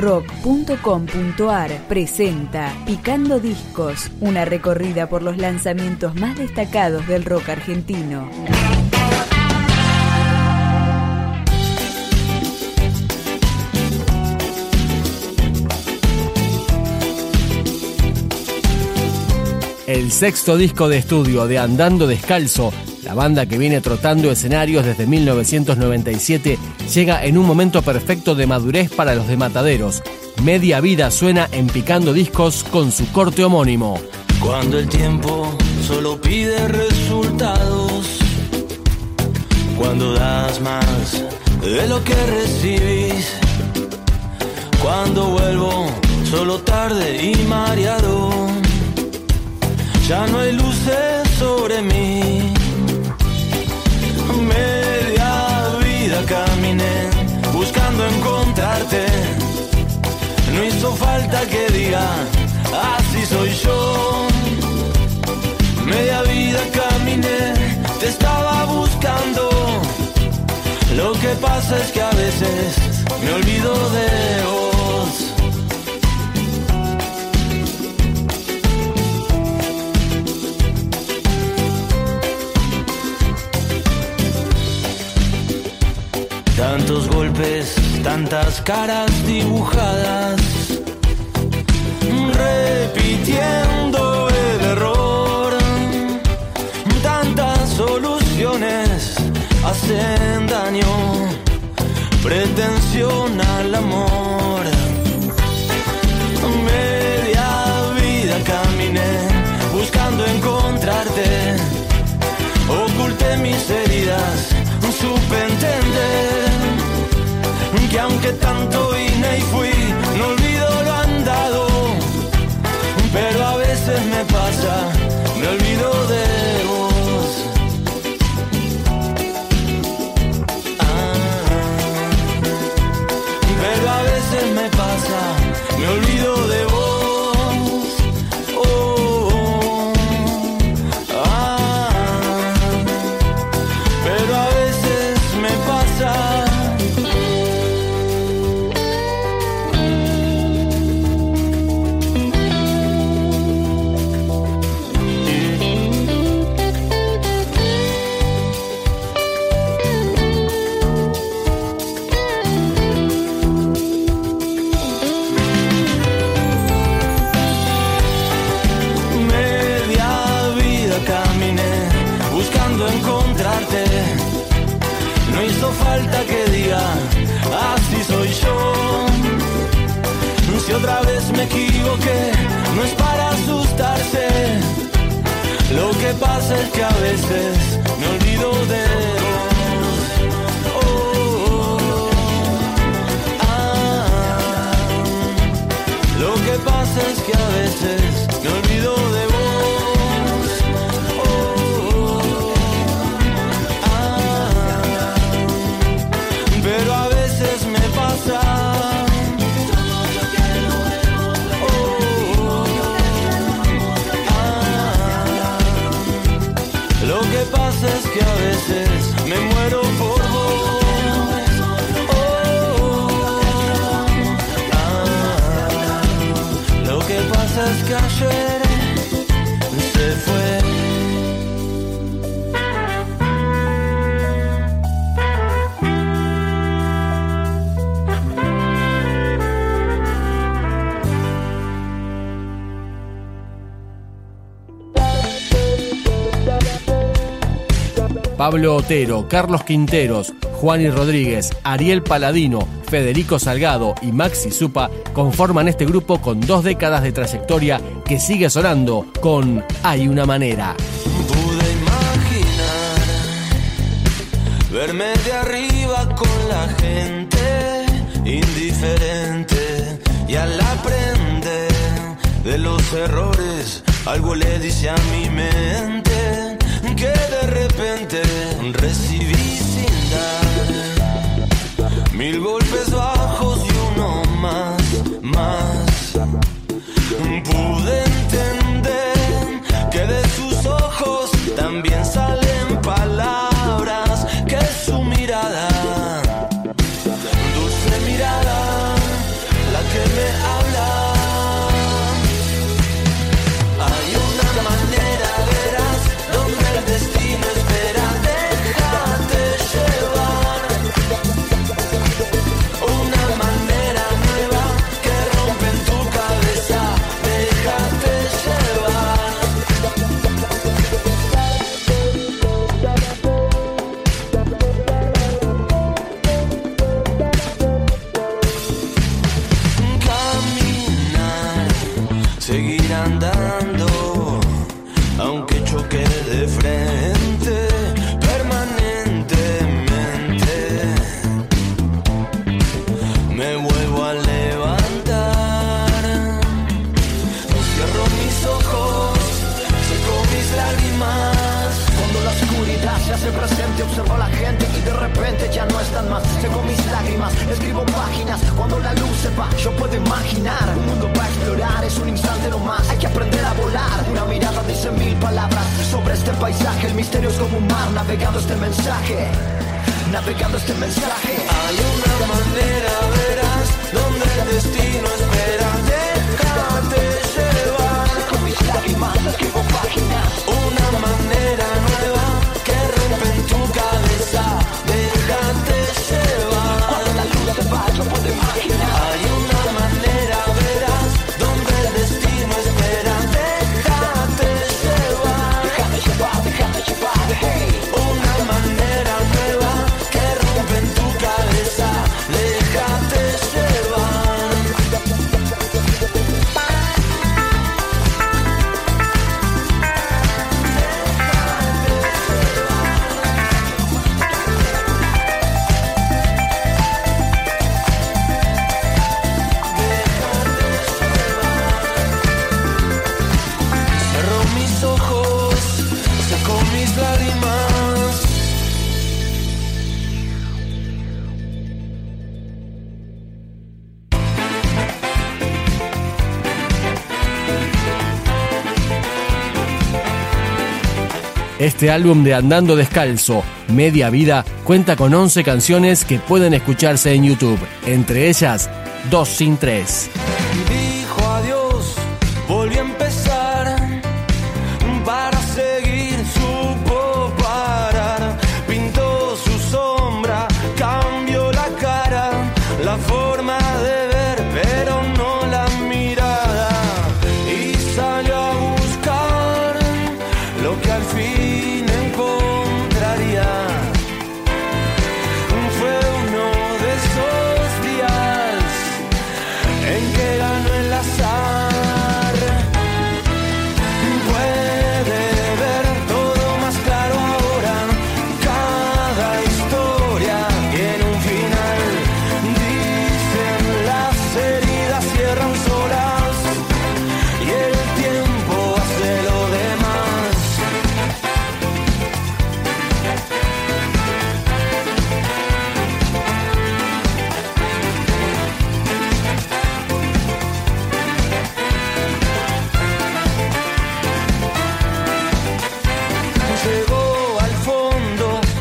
rock.com.ar presenta Picando Discos, una recorrida por los lanzamientos más destacados del rock argentino. El sexto disco de estudio de Andando Descalzo, la banda que viene trotando escenarios desde 1997, llega en un momento perfecto de madurez para los de Mataderos. Media vida suena en Picando Discos con su corte homónimo. Cuando el tiempo solo pide resultados, cuando das más de lo que recibís, cuando vuelvo solo tarde y mareado ya no hay luces sobre mí. Hizo falta que diga, así soy yo. Media vida caminé, te estaba buscando. Lo que pasa es que a veces me olvido de vos. Tantos golpes, tantas caras dibujadas, repitiendo el error. Tantas soluciones hacen daño, pretensión al amor. Me pasa, me olvido de vos. Ah, pero a veces me pasa, me olvido de vos. Es que a veces lo que pasa es que a veces me muero por vos. Oh, lo que pasa es que ayer Pablo Otero, Carlos Quinteros, Juan y Rodríguez, Ariel Paladino, Federico Salgado y Maxi Supa conforman este grupo con dos décadas de trayectoria que sigue sonando con Hay una manera. Pude imaginar verme de arriba con la gente indiferente y al aprender de los errores algo le dice a mi mente que recibí sin dar observo a la gente y de repente ya no están más. Tengo mis lágrimas, escribo páginas. Cuando la luz se va, yo puedo imaginar un mundo para explorar. Es un instante no más, hay que aprender a volar. Una mirada dice mil palabras sobre este paisaje. El misterio es como un mar navegando este mensaje. Navegando este mensaje. Hay una manera, verás, donde el destino espera. Este álbum de Andando Descalzo, Media Vida, cuenta con 11 canciones que pueden escucharse en YouTube, entre ellas Dos sin Tres.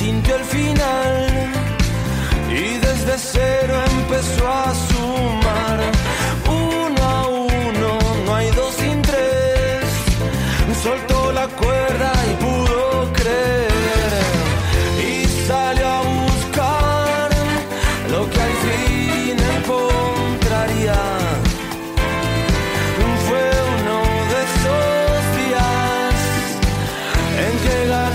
Sintió el final y desde cero empezó a sumar. Uno a uno, no hay dos sin tres. Soltó la cuerda y pudo creer y salió a buscar lo que al fin encontraría. Fue uno de esos días en que ganó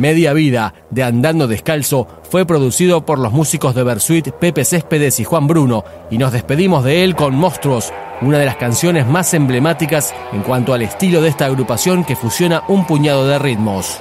Media Vida de Andando Descalzo fue producido por los músicos de Versuit Pepe Céspedes y Juan Bruno y nos despedimos de él con Monstruos, una de las canciones más emblemáticas en cuanto al estilo de esta agrupación que fusiona un puñado de ritmos.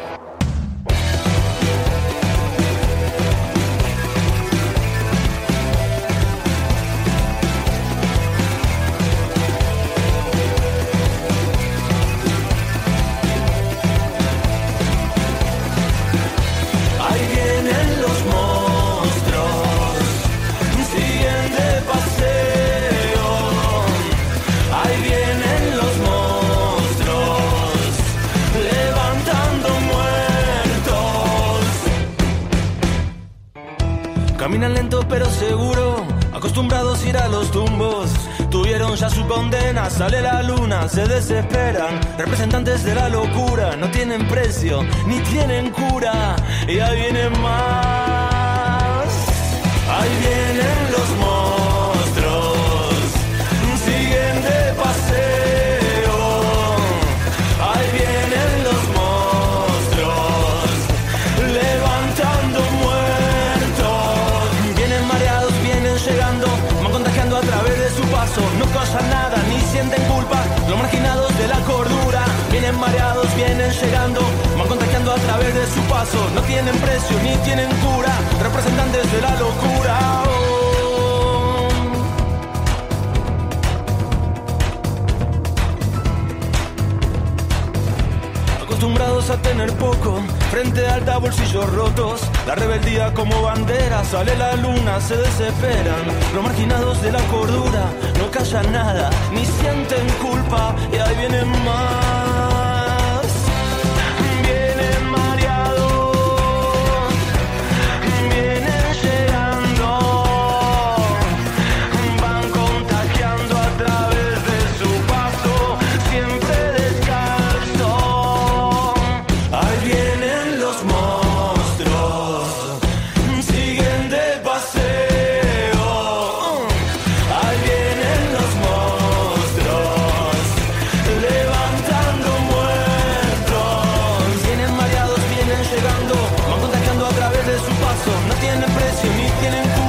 Caminan lento pero seguro, acostumbrados a ir a los tumbos. Tuvieron ya su condena, sale la luna, se desesperan. Representantes de la locura, no tienen precio, ni tienen cura. Y ahí vienen más, ahí vienen los marginados de la cordura. Vienen mareados, vienen llegando, van contagiando a través de su paso. No tienen precio, ni tienen cura, representantes de la locura. Oh. acostumbrados a tener poco, frente alta, bolsillos rotos, la rebeldía como bandera, sale la luna, se desesperan, los marginados de la cordura, no callan nada, ni sienten culpa, y ahí vienen más, No tienen precio ni tienen